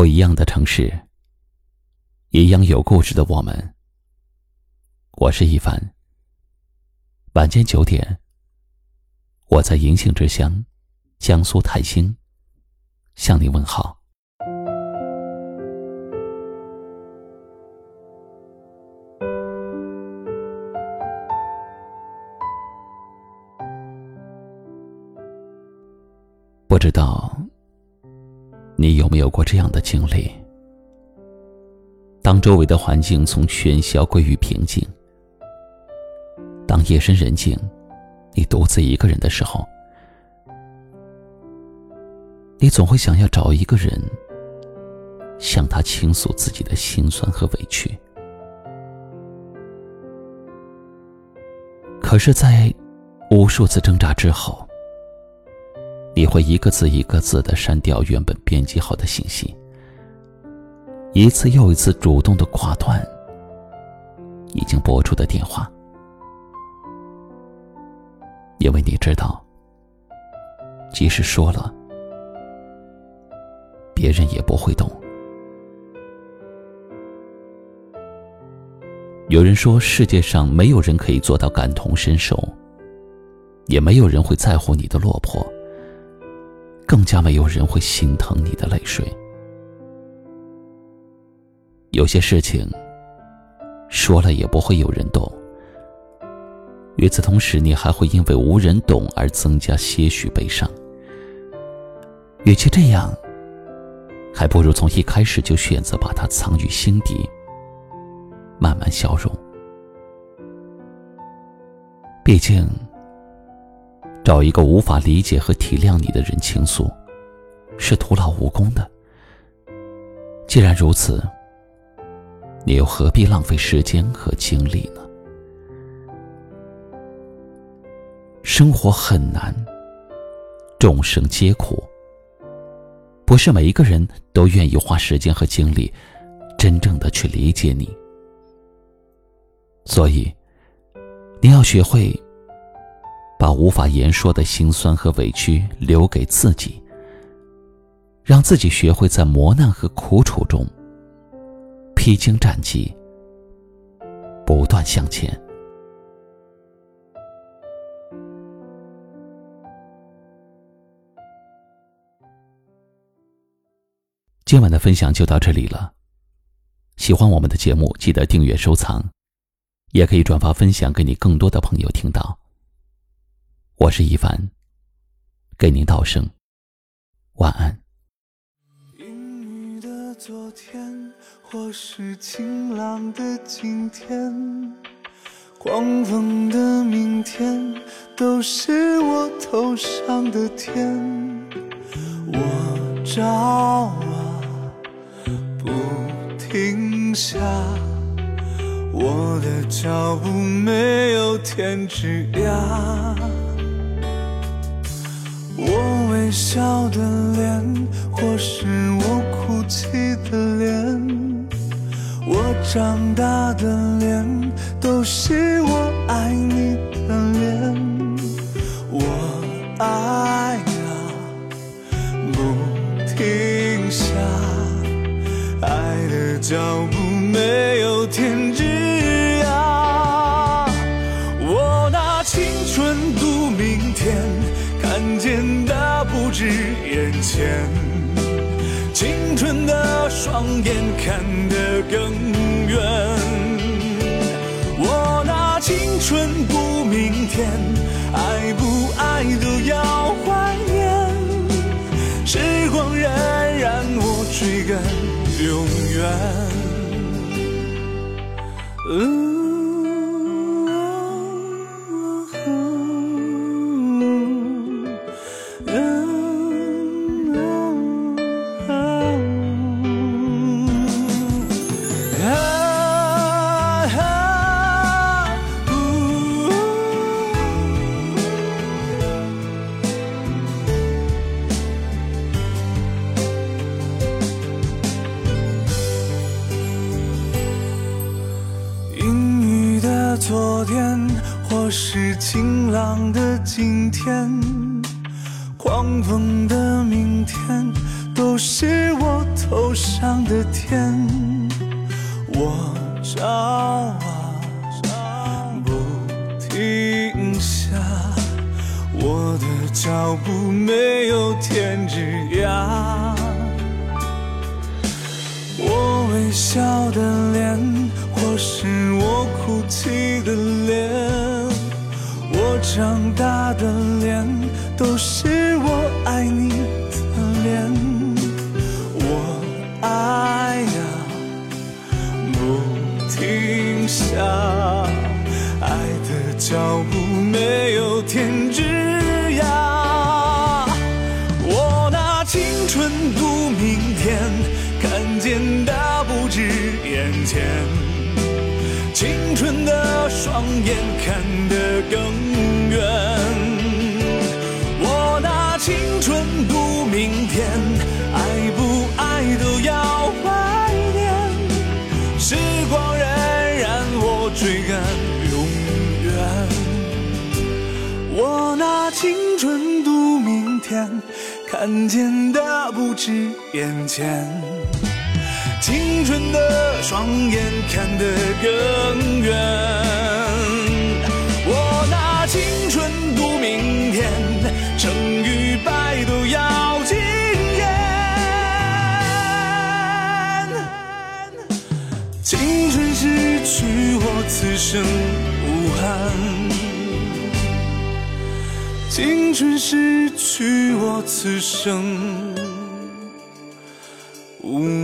不一样的城市，一样有故事的我们。我是一凡。晚间九点，我在银杏之乡，江苏泰兴，向你问好。不知道你有没有过这样的经历？当周围的环境从喧嚣归于平静，当夜深人静，你独自一个人的时候，你总会想要找一个人，向他倾诉自己的心酸和委屈。可是，在无数次挣扎之后，你会一个字一个字的删掉原本编辑好的信息，一次又一次主动的挂断已经拨出的电话，因为你知道，即使说了，别人也不会懂。有人说，世界上没有人可以做到感同身受，也没有人会在乎你的落魄。更加没有人会心疼你的泪水。有些事情说了也不会有人懂。与此同时，你还会因为无人懂而增加些许悲伤。与其这样，还不如从一开始就选择把它藏于心底，慢慢消融。毕竟。找一个无法理解和体谅你的人倾诉，是徒劳无功的。既然如此，你又何必浪费时间和精力呢？生活很难，众生皆苦，不是每一个人都愿意花时间和精力，真正的去理解你。所以，你要学会。把无法言说的心酸和委屈留给自己，让自己学会在磨难和苦楚中披荆斩棘，不断向前。今晚的分享就到这里了，喜欢我们的节目，记得订阅收藏，也可以转发分享给你更多的朋友听到。我是一凡，给您道声晚安。阴雨的昨天，或是晴朗的今天，狂风的明天，都是我头上的天。我找啊，不停下，我的脚步没有停止呀。我微笑的脸，或是我哭泣的脸，我长大的脸，都是不止眼前，青春的双眼看得更远。我拿青春赌明天，爱不爱都要怀念。时光荏苒，我追赶永远。是晴朗的今天，狂风的明天，都。是我头上的天。我找啊不停下，我的脚步没有天之涯。我微笑的脸，或是我哭泣的脸，长大的脸，都是我爱你的脸。我爱呀，不停下，爱的脚步没有停止青春的双眼看得更远。我拿青春赌明天，爱不爱都要怀念。时光荏苒，我追赶永远。我拿青春赌明天，看见的不止眼前，青春的双眼看得更远。我拿青春赌明天，成与败都要惊艳。青春逝去，我此生无憾。青春逝去，我此生无